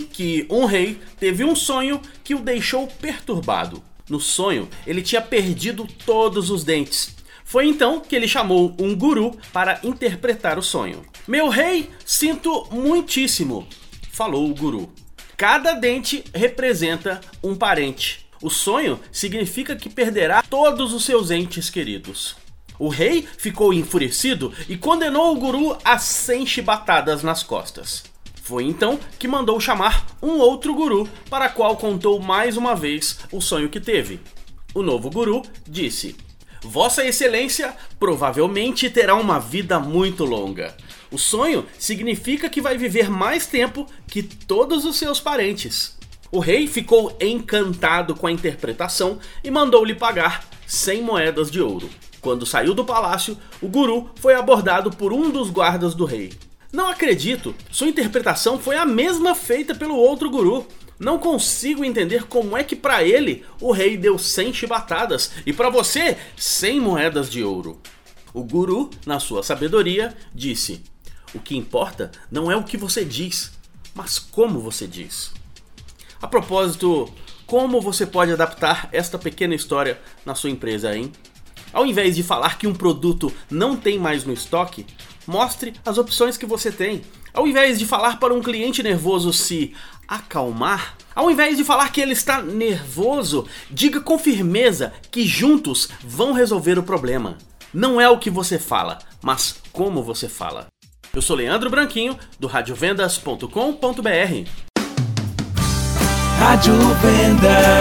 que um rei teve um sonho que o deixou perturbado. No sonho, ele tinha perdido todos os dentes. Foi então que ele chamou um guru para interpretar o sonho. Meu rei, sinto muitíssimo, falou o guru. Cada dente representa um parente. O sonho significa que perderá todos os seus entes queridos. O rei ficou enfurecido e condenou o guru a 100 chibatadas nas costas. Foi então que mandou chamar um outro guru, para qual contou mais uma vez o sonho que teve. O novo guru disse: Vossa Excelência provavelmente terá uma vida muito longa. O sonho significa que vai viver mais tempo que todos os seus parentes. O rei ficou encantado com a interpretação e mandou-lhe pagar 100 moedas de ouro. Quando saiu do palácio, o guru foi abordado por um dos guardas do rei. Não acredito, sua interpretação foi a mesma feita pelo outro guru. Não consigo entender como é que para ele o rei deu 100 chibatadas e para você 100 moedas de ouro. O guru, na sua sabedoria, disse: O que importa não é o que você diz, mas como você diz. A propósito, como você pode adaptar esta pequena história na sua empresa, hein? Ao invés de falar que um produto não tem mais no estoque, mostre as opções que você tem. Ao invés de falar para um cliente nervoso se acalmar, ao invés de falar que ele está nervoso, diga com firmeza que juntos vão resolver o problema. Não é o que você fala, mas como você fala. Eu sou Leandro Branquinho, do radiovendas.com.br. Rádio Vendas.